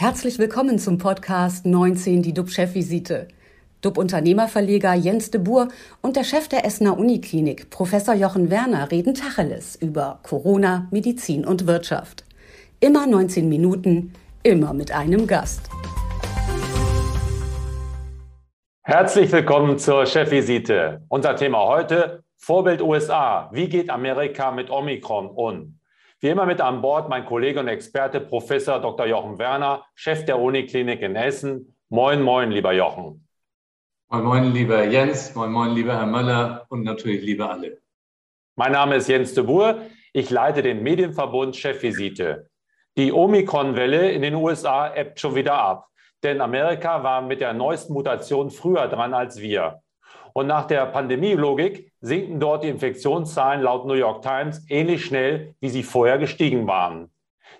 Herzlich willkommen zum Podcast 19, die DUB-Chefvisite. DUB-Unternehmerverleger Jens de Boer und der Chef der Essener Uniklinik, Professor Jochen Werner, reden Tacheles über Corona, Medizin und Wirtschaft. Immer 19 Minuten, immer mit einem Gast. Herzlich willkommen zur Chefvisite. Unser Thema heute: Vorbild USA. Wie geht Amerika mit Omikron um? Wie immer mit an Bord mein Kollege und Experte Professor Dr. Jochen Werner, Chef der Uniklinik in Essen. Moin, moin, lieber Jochen. Moin, moin, lieber Jens. Moin, moin, lieber Herr Möller und natürlich liebe alle. Mein Name ist Jens de Boer. Ich leite den Medienverbund Chefvisite. Die Omikron-Welle in den USA ebbt schon wieder ab, denn Amerika war mit der neuesten Mutation früher dran als wir. Und nach der Pandemielogik sinken dort die Infektionszahlen laut New York Times ähnlich schnell, wie sie vorher gestiegen waren.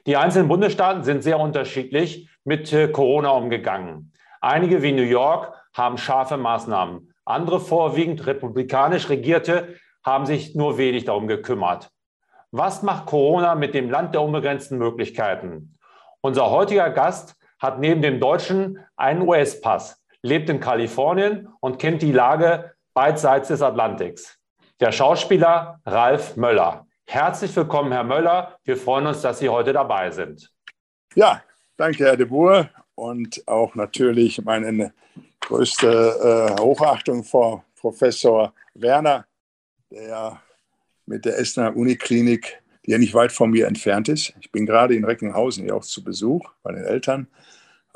Die einzelnen Bundesstaaten sind sehr unterschiedlich mit äh, Corona umgegangen. Einige wie New York haben scharfe Maßnahmen. Andere vorwiegend republikanisch regierte haben sich nur wenig darum gekümmert. Was macht Corona mit dem Land der unbegrenzten Möglichkeiten? Unser heutiger Gast hat neben dem Deutschen einen US-Pass lebt in Kalifornien und kennt die Lage beidseits des Atlantiks. Der Schauspieler Ralf Möller. Herzlich willkommen, Herr Möller. Wir freuen uns, dass Sie heute dabei sind. Ja, danke, Herr de Boer. Und auch natürlich meine größte äh, Hochachtung vor Professor Werner, der mit der Essener Uniklinik, die ja nicht weit von mir entfernt ist. Ich bin gerade in Recklinghausen hier auch zu Besuch bei den Eltern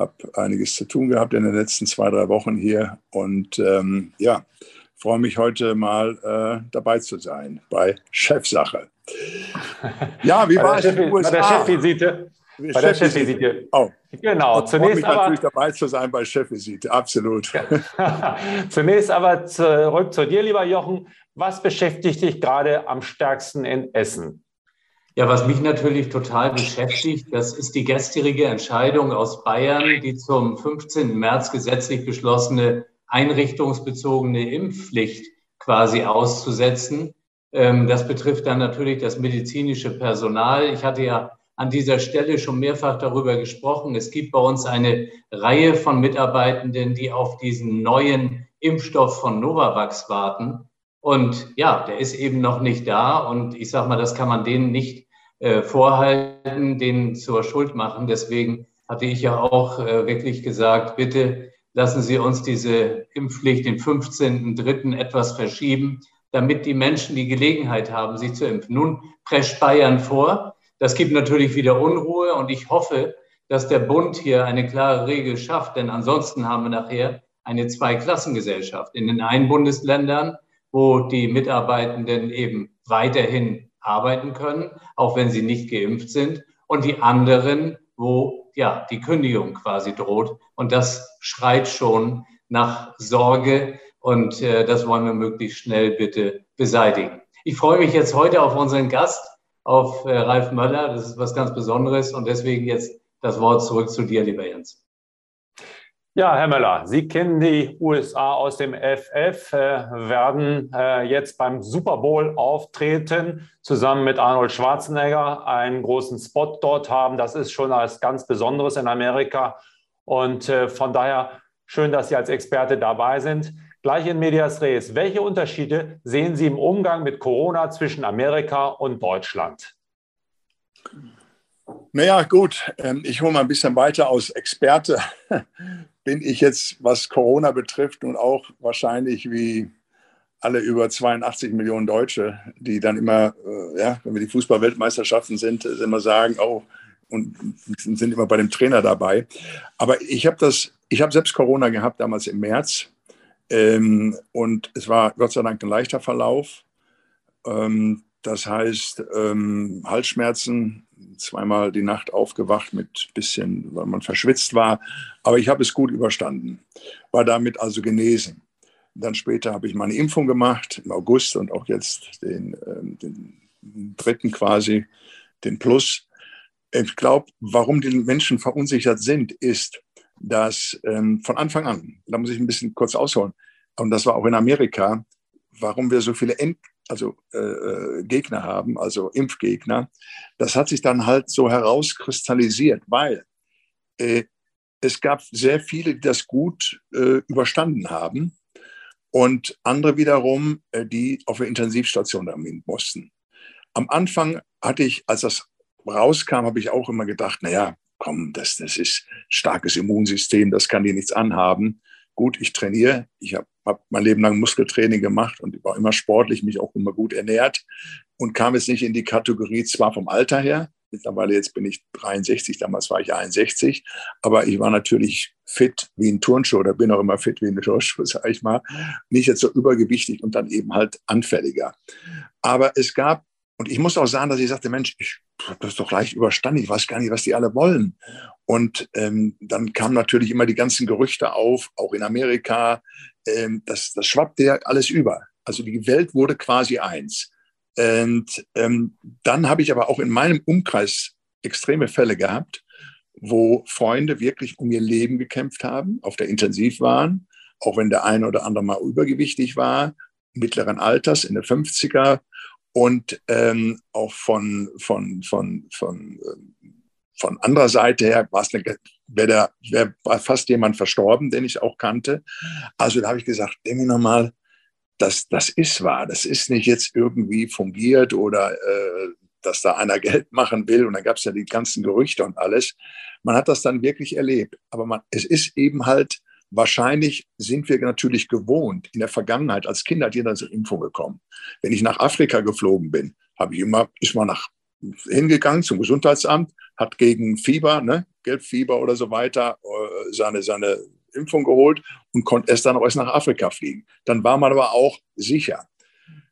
habe einiges zu tun gehabt in den letzten zwei, drei Wochen hier und ähm, ja, freue mich heute mal äh, dabei zu sein bei Chefsache. Ja, wie war es in den USA? Bei der Chefvisite. Bei der Chefvisite. Oh. Genau, und zunächst mich aber, natürlich dabei zu sein bei Chefvisite, absolut. zunächst aber zurück zu dir, lieber Jochen. Was beschäftigt dich gerade am stärksten in Essen? Ja, was mich natürlich total beschäftigt, das ist die gestrige Entscheidung aus Bayern, die zum 15. März gesetzlich beschlossene einrichtungsbezogene Impfpflicht quasi auszusetzen. Ähm, das betrifft dann natürlich das medizinische Personal. Ich hatte ja an dieser Stelle schon mehrfach darüber gesprochen. Es gibt bei uns eine Reihe von Mitarbeitenden, die auf diesen neuen Impfstoff von Novavax warten. Und ja, der ist eben noch nicht da. Und ich sage mal, das kann man denen nicht äh, vorhalten, denen zur Schuld machen. Deswegen hatte ich ja auch äh, wirklich gesagt, bitte lassen Sie uns diese Impfpflicht den 15.03. etwas verschieben, damit die Menschen die Gelegenheit haben, sich zu impfen. Nun prescht Bayern vor. Das gibt natürlich wieder Unruhe und ich hoffe, dass der Bund hier eine klare Regel schafft, denn ansonsten haben wir nachher eine Zweiklassengesellschaft in den einen Bundesländern wo die Mitarbeitenden eben weiterhin arbeiten können, auch wenn sie nicht geimpft sind, und die anderen, wo ja die Kündigung quasi droht. Und das schreit schon nach Sorge und äh, das wollen wir möglichst schnell bitte beseitigen. Ich freue mich jetzt heute auf unseren Gast, auf äh, Ralf Möller. Das ist was ganz Besonderes und deswegen jetzt das Wort zurück zu dir, lieber Jens. Ja, Herr Möller, Sie kennen die USA aus dem FF, äh, werden äh, jetzt beim Super Bowl auftreten, zusammen mit Arnold Schwarzenegger, einen großen Spot dort haben. Das ist schon als ganz Besonderes in Amerika. Und äh, von daher schön, dass Sie als Experte dabei sind. Gleich in Medias Res. Welche Unterschiede sehen Sie im Umgang mit Corona zwischen Amerika und Deutschland? Naja, gut, ähm, ich hole mal ein bisschen weiter aus Experte bin ich jetzt, was Corona betrifft, nun auch wahrscheinlich wie alle über 82 Millionen Deutsche, die dann immer, äh, ja, wenn wir die Fußball-Weltmeisterschaften sind, äh, immer sagen, oh, und sind immer bei dem Trainer dabei. Aber ich habe das, ich habe selbst Corona gehabt damals im März ähm, und es war Gott sei Dank ein leichter Verlauf. Ähm, das heißt, ähm, Halsschmerzen, zweimal die Nacht aufgewacht mit bisschen, weil man verschwitzt war. Aber ich habe es gut überstanden, war damit also genesen. Dann später habe ich meine Impfung gemacht im August und auch jetzt den, ähm, den dritten quasi, den Plus. Ich glaube, warum die Menschen verunsichert sind, ist, dass ähm, von Anfang an, da muss ich ein bisschen kurz ausholen, und das war auch in Amerika, warum wir so viele End also äh, äh, Gegner haben, also Impfgegner, das hat sich dann halt so herauskristallisiert, weil äh, es gab sehr viele, die das gut äh, überstanden haben und andere wiederum, äh, die auf der Intensivstation damit mussten. Am Anfang hatte ich, als das rauskam, habe ich auch immer gedacht, naja, komm, das, das ist starkes Immunsystem, das kann dir nichts anhaben. Gut, ich trainiere, ich habe hab mein Leben lang Muskeltraining gemacht und war immer sportlich, mich auch immer gut ernährt und kam jetzt nicht in die Kategorie, zwar vom Alter her, mittlerweile jetzt bin ich 63, damals war ich 61, aber ich war natürlich fit wie ein Turnschuh oder bin auch immer fit wie ein Turnschuh, sage ich mal. Nicht jetzt so übergewichtig und dann eben halt anfälliger. Aber es gab und ich muss auch sagen, dass ich sagte, Mensch, ich habe das doch leicht überstanden. Ich weiß gar nicht, was die alle wollen. Und ähm, dann kamen natürlich immer die ganzen Gerüchte auf, auch in Amerika. Ähm, das, das schwappte ja alles über. Also die Welt wurde quasi eins. Und ähm, dann habe ich aber auch in meinem Umkreis extreme Fälle gehabt, wo Freunde wirklich um ihr Leben gekämpft haben, auf der Intensiv waren, auch wenn der eine oder andere mal übergewichtig war, mittleren Alters, in den 50er, und ähm, auch von, von, von, von, von anderer Seite her wäre wär fast jemand verstorben, den ich auch kannte. Also da habe ich gesagt, denke nochmal, das, das ist wahr. Das ist nicht jetzt irgendwie fungiert oder äh, dass da einer Geld machen will. Und dann gab es ja die ganzen Gerüchte und alles. Man hat das dann wirklich erlebt. Aber man, es ist eben halt Wahrscheinlich sind wir natürlich gewohnt, in der Vergangenheit als Kinder hat jeder zur Impfung gekommen. Wenn ich nach Afrika geflogen bin, habe ich immer, ist mal nach, hingegangen zum Gesundheitsamt, hat gegen Fieber, ne, Gelbfieber oder so weiter, äh, seine, seine Impfung geholt und konnte erst dann auch erst nach Afrika fliegen. Dann war man aber auch sicher.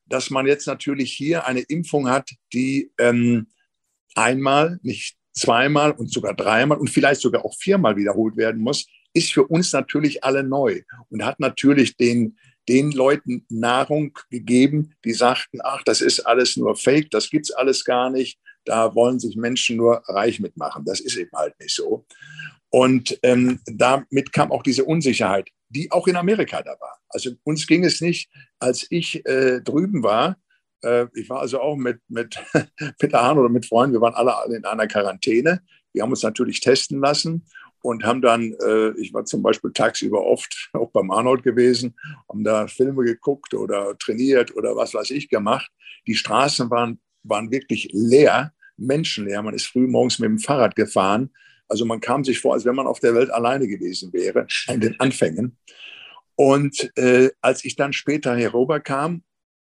Dass man jetzt natürlich hier eine Impfung hat, die ähm, einmal, nicht zweimal und sogar dreimal und vielleicht sogar auch viermal wiederholt werden muss, ist für uns natürlich alle neu und hat natürlich den, den Leuten Nahrung gegeben, die sagten, ach, das ist alles nur Fake, das gibt's alles gar nicht, da wollen sich Menschen nur reich mitmachen. Das ist eben halt nicht so. Und ähm, damit kam auch diese Unsicherheit, die auch in Amerika da war. Also uns ging es nicht, als ich äh, drüben war, äh, ich war also auch mit, mit Peter Hahn oder mit Freunden, wir waren alle in einer Quarantäne. Wir haben uns natürlich testen lassen und haben dann, äh, ich war zum Beispiel tagsüber oft auch beim Arnold gewesen, haben da Filme geguckt oder trainiert oder was weiß ich gemacht. Die Straßen waren, waren wirklich leer, menschenleer. Man ist früh morgens mit dem Fahrrad gefahren. Also man kam sich vor, als wenn man auf der Welt alleine gewesen wäre, in den Anfängen. Und äh, als ich dann später herüberkam,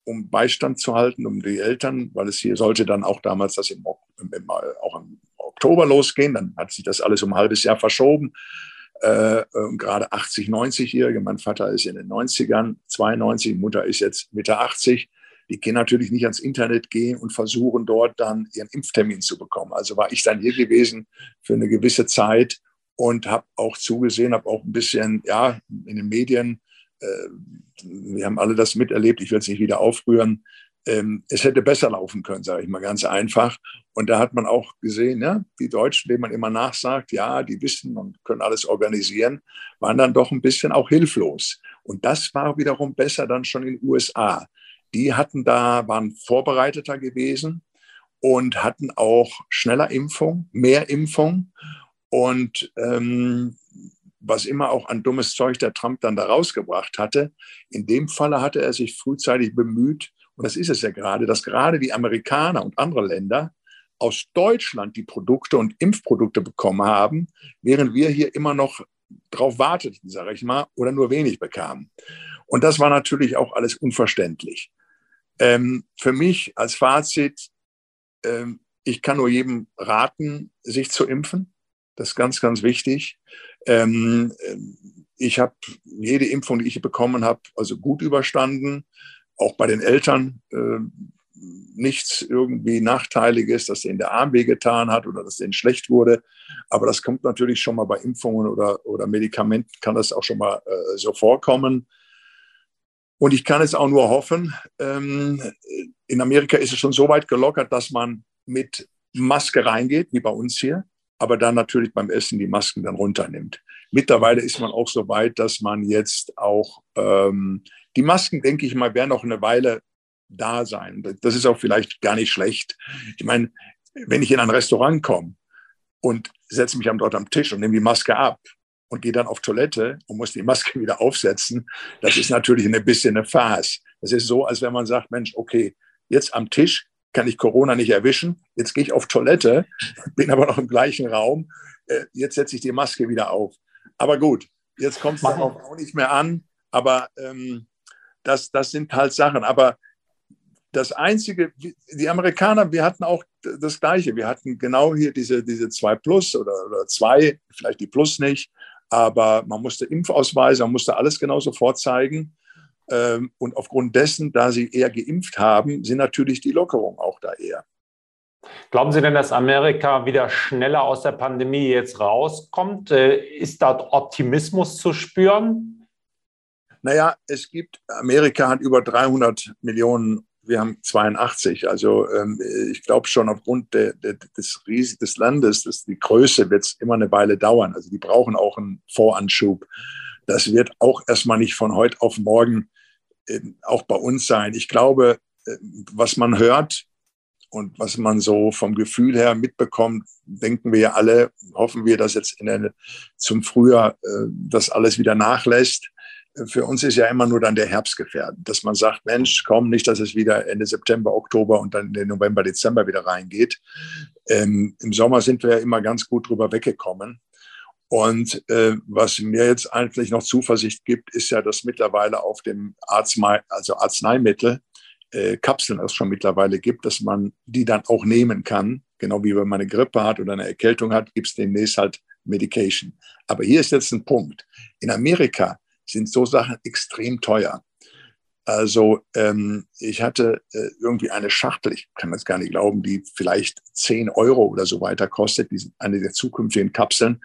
um Beistand zu halten, um die Eltern, weil es hier sollte dann auch damals das im, im, auch im Oktober losgehen. Dann hat sich das alles um ein halbes Jahr verschoben. Äh, gerade 80, 90-Jährige. Mein Vater ist in den 90ern, 92, Mutter ist jetzt Mitte 80. Die können natürlich nicht ans Internet gehen und versuchen dort dann ihren Impftermin zu bekommen. Also war ich dann hier gewesen für eine gewisse Zeit und habe auch zugesehen, habe auch ein bisschen ja in den Medien, äh, wir haben alle das miterlebt. Ich will es nicht wieder aufrühren ähm, es hätte besser laufen können, sage ich mal ganz einfach. Und da hat man auch gesehen, ja, die Deutschen, denen man immer nachsagt, ja, die wissen und können alles organisieren, waren dann doch ein bisschen auch hilflos. Und das war wiederum besser dann schon in den USA. Die hatten da, waren vorbereiteter gewesen und hatten auch schneller Impfung, mehr Impfung. Und ähm, was immer auch an dummes Zeug der Trump dann da rausgebracht hatte, in dem Falle hatte er sich frühzeitig bemüht, und das ist es ja gerade, dass gerade die Amerikaner und andere Länder aus Deutschland die Produkte und Impfprodukte bekommen haben, während wir hier immer noch drauf warteten, sage ich mal, oder nur wenig bekamen. Und das war natürlich auch alles unverständlich. Ähm, für mich als Fazit, ähm, ich kann nur jedem raten, sich zu impfen. Das ist ganz, ganz wichtig. Ähm, ich habe jede Impfung, die ich bekommen habe, also gut überstanden auch bei den Eltern äh, nichts irgendwie Nachteiliges, dass denen der Arm wehgetan hat oder dass denen schlecht wurde. Aber das kommt natürlich schon mal bei Impfungen oder, oder Medikamenten, kann das auch schon mal äh, so vorkommen. Und ich kann es auch nur hoffen, ähm, in Amerika ist es schon so weit gelockert, dass man mit Maske reingeht, wie bei uns hier, aber dann natürlich beim Essen die Masken dann runternimmt. Mittlerweile ist man auch so weit, dass man jetzt auch ähm, die Masken, denke ich mal, werden noch eine Weile da sein. Das ist auch vielleicht gar nicht schlecht. Ich meine, wenn ich in ein Restaurant komme und setze mich dort am Tisch und nehme die Maske ab, und gehe dann auf Toilette und muss die Maske wieder aufsetzen, das ist natürlich ein bisschen eine Farce. Das ist so, als wenn man sagt, Mensch, okay, jetzt am Tisch kann ich Corona nicht erwischen, jetzt gehe ich auf Toilette, bin aber noch im gleichen Raum, äh, jetzt setze ich die Maske wieder auf. Aber gut, jetzt kommt es auch nicht mehr an, aber ähm, das, das sind halt Sachen. Aber das Einzige, die Amerikaner, wir hatten auch das Gleiche. Wir hatten genau hier diese, diese 2 Plus oder, oder 2, vielleicht die Plus nicht, aber man musste Impfausweise, man musste alles genauso vorzeigen. Ähm, und aufgrund dessen, da sie eher geimpft haben, sind natürlich die Lockerungen auch da eher. Glauben Sie denn, dass Amerika wieder schneller aus der Pandemie jetzt rauskommt? Äh, ist dort Optimismus zu spüren? Naja, es gibt, Amerika hat über 300 Millionen wir haben 82. Also ähm, ich glaube schon aufgrund de, de, des Ries des Landes, dass die Größe wird es immer eine Weile dauern. Also die brauchen auch einen Voranschub. Das wird auch erstmal nicht von heute auf morgen äh, auch bei uns sein. Ich glaube, äh, was man hört und was man so vom Gefühl her mitbekommt, denken wir ja alle, hoffen wir, dass jetzt der, zum Frühjahr äh, das alles wieder nachlässt für uns ist ja immer nur dann der Herbst gefährdet, dass man sagt, Mensch, komm, nicht, dass es wieder Ende September, Oktober und dann in November, Dezember wieder reingeht. Ähm, Im Sommer sind wir ja immer ganz gut drüber weggekommen. Und äh, was mir jetzt eigentlich noch Zuversicht gibt, ist ja, dass mittlerweile auf dem Arznei, also Arzneimittel äh, Kapseln es schon mittlerweile gibt, dass man die dann auch nehmen kann. Genau wie wenn man eine Grippe hat oder eine Erkältung hat, gibt es demnächst halt Medication. Aber hier ist jetzt ein Punkt. In Amerika sind so Sachen extrem teuer. Also ähm, ich hatte äh, irgendwie eine Schachtel, ich kann das gar nicht glauben, die vielleicht 10 Euro oder so weiter kostet. Die sind eine der zukünftigen Kapseln,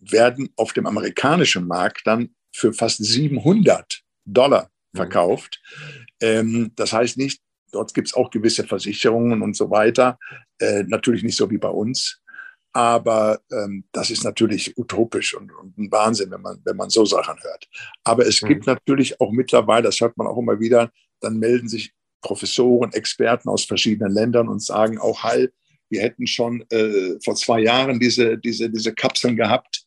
werden auf dem amerikanischen Markt dann für fast 700 Dollar mhm. verkauft. Mhm. Ähm, das heißt nicht, dort gibt es auch gewisse Versicherungen und so weiter. Äh, natürlich nicht so wie bei uns. Aber ähm, das ist natürlich utopisch und, und, ein Wahnsinn, wenn man, wenn man so Sachen hört. Aber es mhm. gibt natürlich auch mittlerweile, das hört man auch immer wieder, dann melden sich Professoren, Experten aus verschiedenen Ländern und sagen auch, Hall, wir hätten schon äh, vor zwei Jahren diese, diese, diese Kapseln gehabt.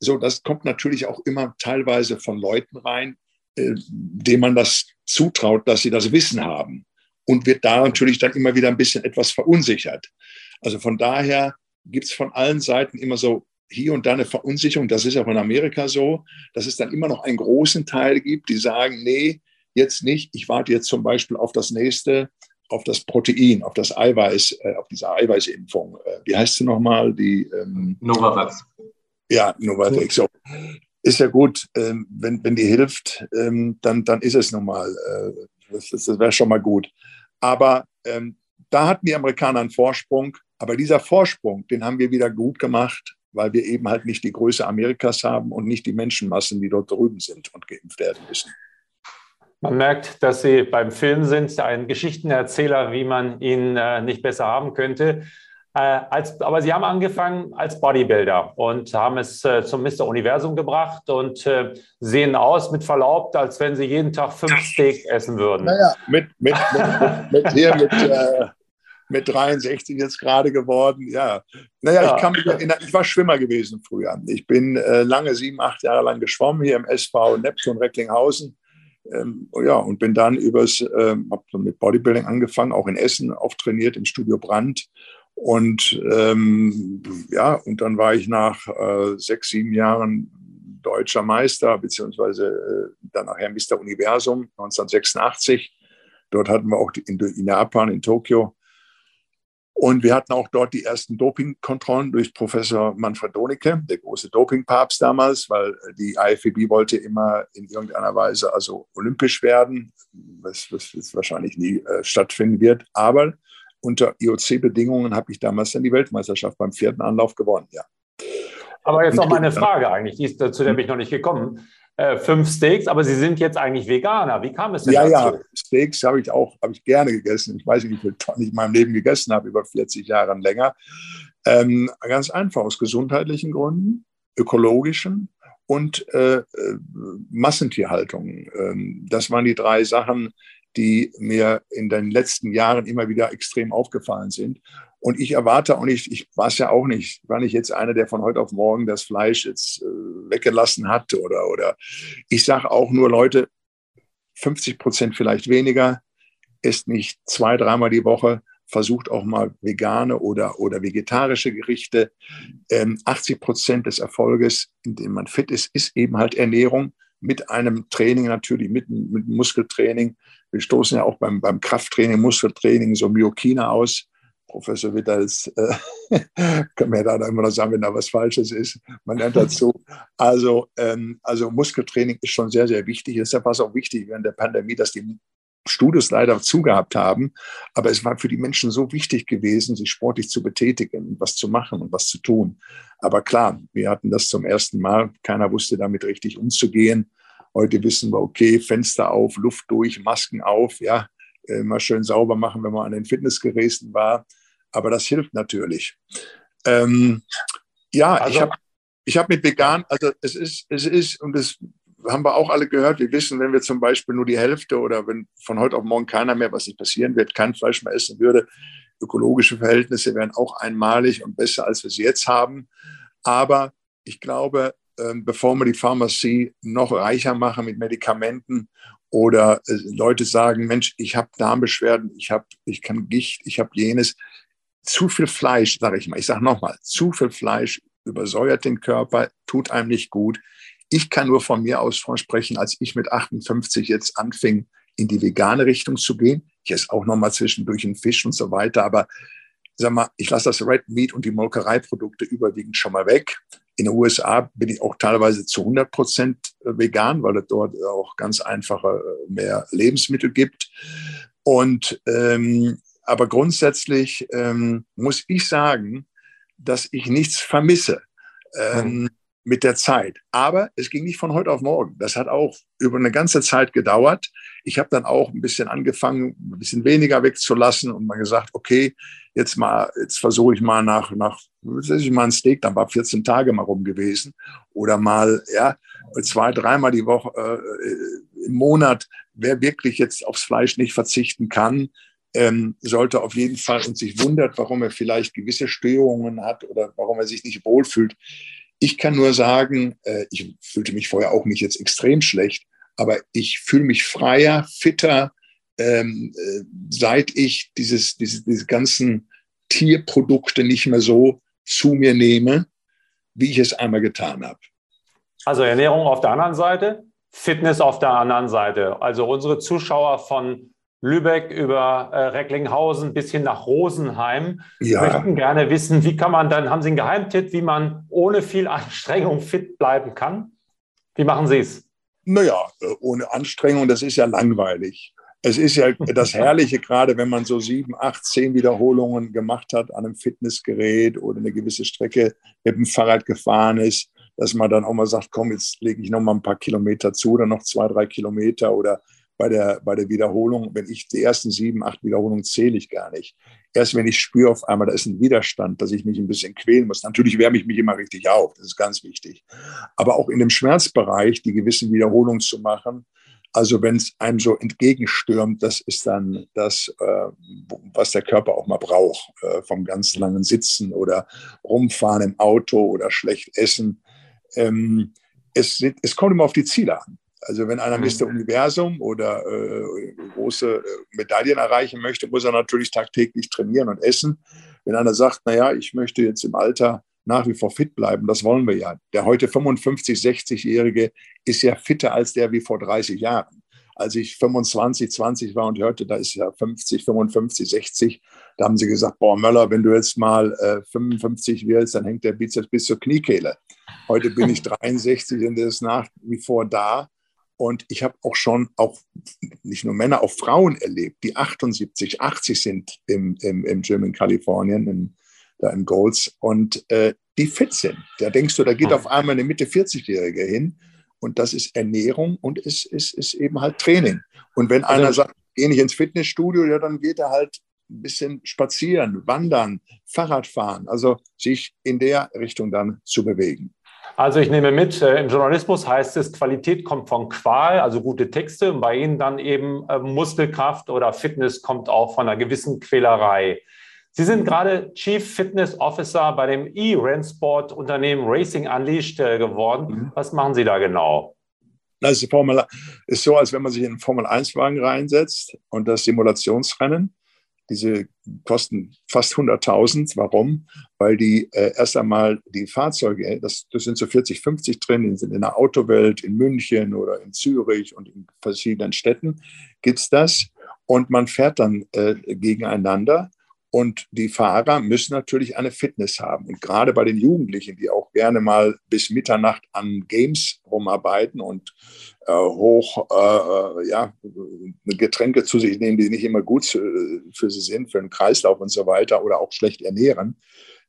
So, das kommt natürlich auch immer teilweise von Leuten rein, äh, denen man das zutraut, dass sie das Wissen haben. Und wird da natürlich dann immer wieder ein bisschen etwas verunsichert. Also von daher gibt es von allen Seiten immer so hier und da eine Verunsicherung. Das ist auch in Amerika so, dass es dann immer noch einen großen Teil gibt, die sagen, nee, jetzt nicht. Ich warte jetzt zum Beispiel auf das nächste, auf das Protein, auf das Eiweiß, äh, auf diese Eiweißimpfung. Äh, wie heißt sie nochmal? Die ähm, Novavax. Ja, Novavax. So. Ist ja gut, ähm, wenn, wenn die hilft, ähm, dann, dann ist es nun mal. Äh, das, das wäre schon mal gut. Aber ähm, da hatten die Amerikaner einen Vorsprung. Aber dieser Vorsprung, den haben wir wieder gut gemacht, weil wir eben halt nicht die Größe Amerikas haben und nicht die Menschenmassen, die dort drüben sind und geimpft werden müssen. Man merkt, dass Sie beim Film sind, ein Geschichtenerzähler, wie man ihn äh, nicht besser haben könnte. Äh, als, aber Sie haben angefangen als Bodybuilder und haben es äh, zum Mr. Universum gebracht und äh, sehen aus, mit Verlaub, als wenn Sie jeden Tag fünf Steak essen würden. Naja, mit, mit, mit, mit, hier, mit, äh, mit 63 jetzt gerade geworden. Ja, naja, ja. Ich, kann mich erinnern, ich war Schwimmer gewesen früher. Ich bin äh, lange, sieben, acht Jahre lang geschwommen hier im SV Neptun Recklinghausen. Ähm, ja, und bin dann übers, ähm, habe mit Bodybuilding angefangen, auch in Essen auftrainiert im Studio Brand. Und ähm, ja, und dann war ich nach äh, sechs, sieben Jahren deutscher Meister, beziehungsweise äh, dann nachher Mr. Universum 1986. Dort hatten wir auch in, in Japan, in Tokio, und wir hatten auch dort die ersten Dopingkontrollen durch Professor Manfred Donicke, der große Dopingpapst damals, weil die IFBB wollte immer in irgendeiner Weise also olympisch werden, was, was jetzt wahrscheinlich nie äh, stattfinden wird. Aber unter IOC-Bedingungen habe ich damals dann die Weltmeisterschaft beim vierten Anlauf gewonnen, ja. Aber jetzt noch mal eine Frage eigentlich, die ist, zu der bin ich noch nicht gekommen äh, fünf Steaks, aber Sie sind jetzt eigentlich Veganer. Wie kam es denn ja, dazu? Ja, Steaks habe ich auch habe ich gerne gegessen. Ich weiß nicht, wie viele Tonnen ich in meinem Leben gegessen habe, über 40 Jahre länger. Ähm, ganz einfach, aus gesundheitlichen Gründen, ökologischen und äh, äh, Massentierhaltung. Ähm, das waren die drei Sachen, die mir in den letzten Jahren immer wieder extrem aufgefallen sind. Und ich erwarte auch nicht, ich war es ja auch nicht, war nicht jetzt einer, der von heute auf morgen das Fleisch jetzt äh, weggelassen hat. Oder, oder ich sage auch nur, Leute, 50 Prozent vielleicht weniger, ist nicht zwei, dreimal die Woche, versucht auch mal vegane oder, oder vegetarische Gerichte. Ähm, 80 Prozent des Erfolges, in dem man fit ist, ist eben halt Ernährung mit einem Training natürlich, mit, mit Muskeltraining. Wir stoßen ja auch beim, beim Krafttraining, Muskeltraining so Myokine aus. Professor Witters äh, kann mir da immer noch sagen, wenn da was Falsches ist. Man lernt dazu. Also, ähm, also Muskeltraining ist schon sehr, sehr wichtig. Deshalb war es auch wichtig während der Pandemie, dass die Studios leider zugehabt haben. Aber es war für die Menschen so wichtig gewesen, sich sportlich zu betätigen, was zu machen und was zu tun. Aber klar, wir hatten das zum ersten Mal. Keiner wusste damit richtig umzugehen. Heute wissen wir, okay, Fenster auf, Luft durch, Masken auf, ja, äh, mal schön sauber machen, wenn man an den Fitnessgeräten war. Aber das hilft natürlich. Ähm, ja, also, ich habe ich hab mit vegan, also es ist, es ist, und das haben wir auch alle gehört. Wir wissen, wenn wir zum Beispiel nur die Hälfte oder wenn von heute auf morgen keiner mehr, was nicht passieren wird, kein Fleisch mehr essen würde, ökologische Verhältnisse wären auch einmalig und besser, als wir sie jetzt haben. Aber ich glaube, ähm, bevor wir die Pharmazie noch reicher machen mit Medikamenten oder äh, Leute sagen, Mensch, ich habe Darmbeschwerden, ich habe, ich kann Gicht, ich habe jenes, zu viel Fleisch, sage ich mal, ich sage nochmal, zu viel Fleisch übersäuert den Körper, tut einem nicht gut. Ich kann nur von mir aus sprechen, als ich mit 58 jetzt anfing, in die vegane Richtung zu gehen. Ich esse auch noch mal zwischendurch einen Fisch und so weiter, aber sag mal, ich lasse das Red Meat und die Molkereiprodukte überwiegend schon mal weg. In den USA bin ich auch teilweise zu 100 Prozent vegan, weil es dort auch ganz einfache äh, mehr Lebensmittel gibt. Und ähm, aber grundsätzlich ähm, muss ich sagen, dass ich nichts vermisse. Ähm, mhm mit der Zeit. Aber es ging nicht von heute auf morgen. Das hat auch über eine ganze Zeit gedauert. Ich habe dann auch ein bisschen angefangen, ein bisschen weniger wegzulassen und mal gesagt, okay, jetzt mal, jetzt versuche ich mal nach, nach, ich mal ein Steak, dann war 14 Tage mal rum gewesen. Oder mal, ja, zwei, dreimal die Woche äh, im Monat. Wer wirklich jetzt aufs Fleisch nicht verzichten kann, ähm, sollte auf jeden Fall und sich wundert, warum er vielleicht gewisse Störungen hat oder warum er sich nicht wohlfühlt, ich kann nur sagen, äh, ich fühlte mich vorher auch nicht jetzt extrem schlecht, aber ich fühle mich freier, fitter, ähm, äh, seit ich dieses, diese, diese ganzen Tierprodukte nicht mehr so zu mir nehme, wie ich es einmal getan habe. Also Ernährung auf der anderen Seite, Fitness auf der anderen Seite. Also unsere Zuschauer von Lübeck über äh, Recklinghausen bis hin nach Rosenheim. Ja. Möchten gerne wissen, wie kann man dann, haben Sie einen Geheimtipp, wie man ohne viel Anstrengung fit bleiben kann? Wie machen Sie es? Naja, äh, ohne Anstrengung, das ist ja langweilig. Es ist ja das Herrliche, gerade wenn man so sieben, acht, zehn Wiederholungen gemacht hat an einem Fitnessgerät oder eine gewisse Strecke mit dem Fahrrad gefahren ist, dass man dann auch mal sagt, komm, jetzt lege ich noch mal ein paar Kilometer zu oder noch zwei, drei Kilometer oder bei der, bei der Wiederholung, wenn ich die ersten sieben, acht Wiederholungen zähle ich gar nicht. Erst wenn ich spüre auf einmal, da ist ein Widerstand, dass ich mich ein bisschen quälen muss. Natürlich wärme ich mich immer richtig auf, das ist ganz wichtig. Aber auch in dem Schmerzbereich die gewissen Wiederholungen zu machen, also wenn es einem so entgegenstürmt, das ist dann das, äh, was der Körper auch mal braucht, äh, vom ganz langen Sitzen oder rumfahren im Auto oder schlecht essen. Ähm, es, es kommt immer auf die Ziele an. Also wenn einer Mr. Mhm. Universum oder äh, große äh, Medaillen erreichen möchte, muss er natürlich tagtäglich trainieren und essen. Wenn einer sagt, naja, ich möchte jetzt im Alter nach wie vor fit bleiben, das wollen wir ja. Der heute 55, 60-Jährige ist ja fitter als der wie vor 30 Jahren. Als ich 25, 20 war und hörte, da ist ja 50, 55, 60, da haben sie gesagt, boah, Möller, wenn du jetzt mal äh, 55 wirst, dann hängt der Bizeps bis zur Kniekehle. Heute bin ich 63 und der ist nach wie vor da. Und ich habe auch schon auch nicht nur Männer, auch Frauen erlebt, die 78, 80 sind im, im, im Gym in Kalifornien, in, da in Golds, und äh, die fit sind. Da denkst du, da geht auf einmal eine Mitte 40-Jährige hin. Und das ist Ernährung und ist, ist, ist eben halt Training. Und wenn einer also sagt, geh nicht ins Fitnessstudio, ja, dann geht er halt ein bisschen spazieren, wandern, Fahrrad fahren, also sich in der Richtung dann zu bewegen. Also ich nehme mit, äh, im Journalismus heißt es, Qualität kommt von Qual, also gute Texte. Und bei Ihnen dann eben äh, Muskelkraft oder Fitness kommt auch von einer gewissen Quälerei. Sie sind gerade Chief Fitness Officer bei dem E-Rennsport-Unternehmen Racing Unleashed äh, geworden. Mhm. Was machen Sie da genau? Das ist, Formel, ist so, als wenn man sich in einen Formel-1-Wagen reinsetzt und das Simulationsrennen. Diese kosten fast 100.000. Warum? Weil die äh, erst einmal die Fahrzeuge, das, das sind so 40, 50 drin, die sind in der Autowelt, in München oder in Zürich und in verschiedenen Städten gibt es das. Und man fährt dann äh, gegeneinander und die Fahrer müssen natürlich eine Fitness haben. Und gerade bei den Jugendlichen, die auch gerne mal bis Mitternacht an Games rumarbeiten und äh, hoch äh, ja, Getränke zu sich nehmen, die nicht immer gut für sie sind, für den Kreislauf und so weiter oder auch schlecht ernähren,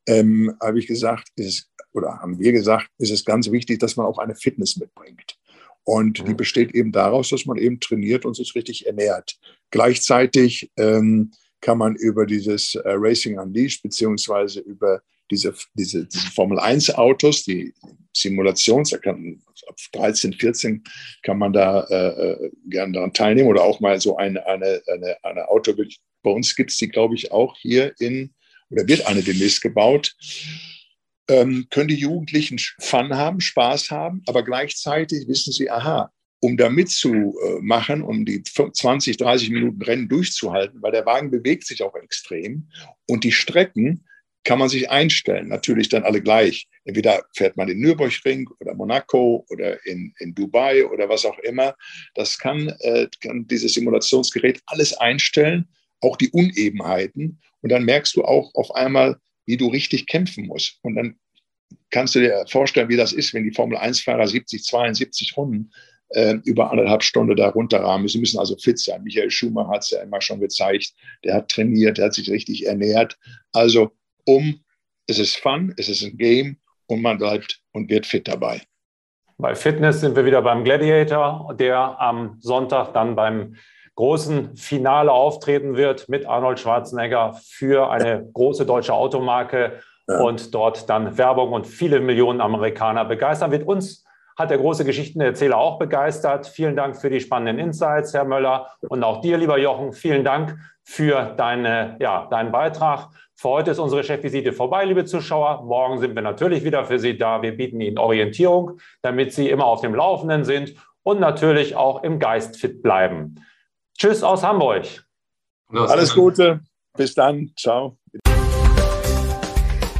ähm, habe ich gesagt, ist, oder haben wir gesagt, ist es ganz wichtig, dass man auch eine Fitness mitbringt. Und die mhm. besteht eben daraus, dass man eben trainiert und sich richtig ernährt. Gleichzeitig ähm, kann man über dieses äh, Racing Unleashed beziehungsweise über diese, diese, diese Formel 1 Autos, die Simulations, da kann, ab 13, 14 kann man da äh, äh, gerne daran teilnehmen oder auch mal so eine, eine, eine, eine Auto, bei uns gibt es die, glaube ich, auch hier in, oder wird eine demnächst gebaut, ähm, können die Jugendlichen Fun haben, Spaß haben, aber gleichzeitig wissen sie, aha, um da mitzumachen, um die 20, 30 Minuten Rennen durchzuhalten, weil der Wagen bewegt sich auch extrem und die Strecken kann man sich einstellen, natürlich dann alle gleich. Entweder fährt man in Nürburgring oder Monaco oder in, in Dubai oder was auch immer. Das kann, äh, kann dieses Simulationsgerät alles einstellen, auch die Unebenheiten. Und dann merkst du auch auf einmal, wie du richtig kämpfen musst. Und dann kannst du dir vorstellen, wie das ist, wenn die Formel-1-Fahrer 70, 72 Runden äh, über anderthalb Stunden da runterrahmen Sie müssen also fit sein. Michael Schumacher hat es ja immer schon gezeigt. Der hat trainiert, der hat sich richtig ernährt. Also um, es ist Fun, es ist ein Game und man bleibt und wird fit dabei. Bei Fitness sind wir wieder beim Gladiator, der am Sonntag dann beim großen Finale auftreten wird mit Arnold Schwarzenegger für eine große deutsche Automarke ja. und dort dann Werbung und viele Millionen Amerikaner begeistern wird. Uns hat der große Geschichtenerzähler auch begeistert. Vielen Dank für die spannenden Insights, Herr Möller. Und auch dir, lieber Jochen, vielen Dank für deine, ja, deinen Beitrag. Für heute ist unsere Chefvisite vorbei, liebe Zuschauer. Morgen sind wir natürlich wieder für Sie da. Wir bieten Ihnen Orientierung, damit Sie immer auf dem Laufenden sind und natürlich auch im Geist fit bleiben. Tschüss aus Hamburg. Alles Gute. Bis dann. Ciao.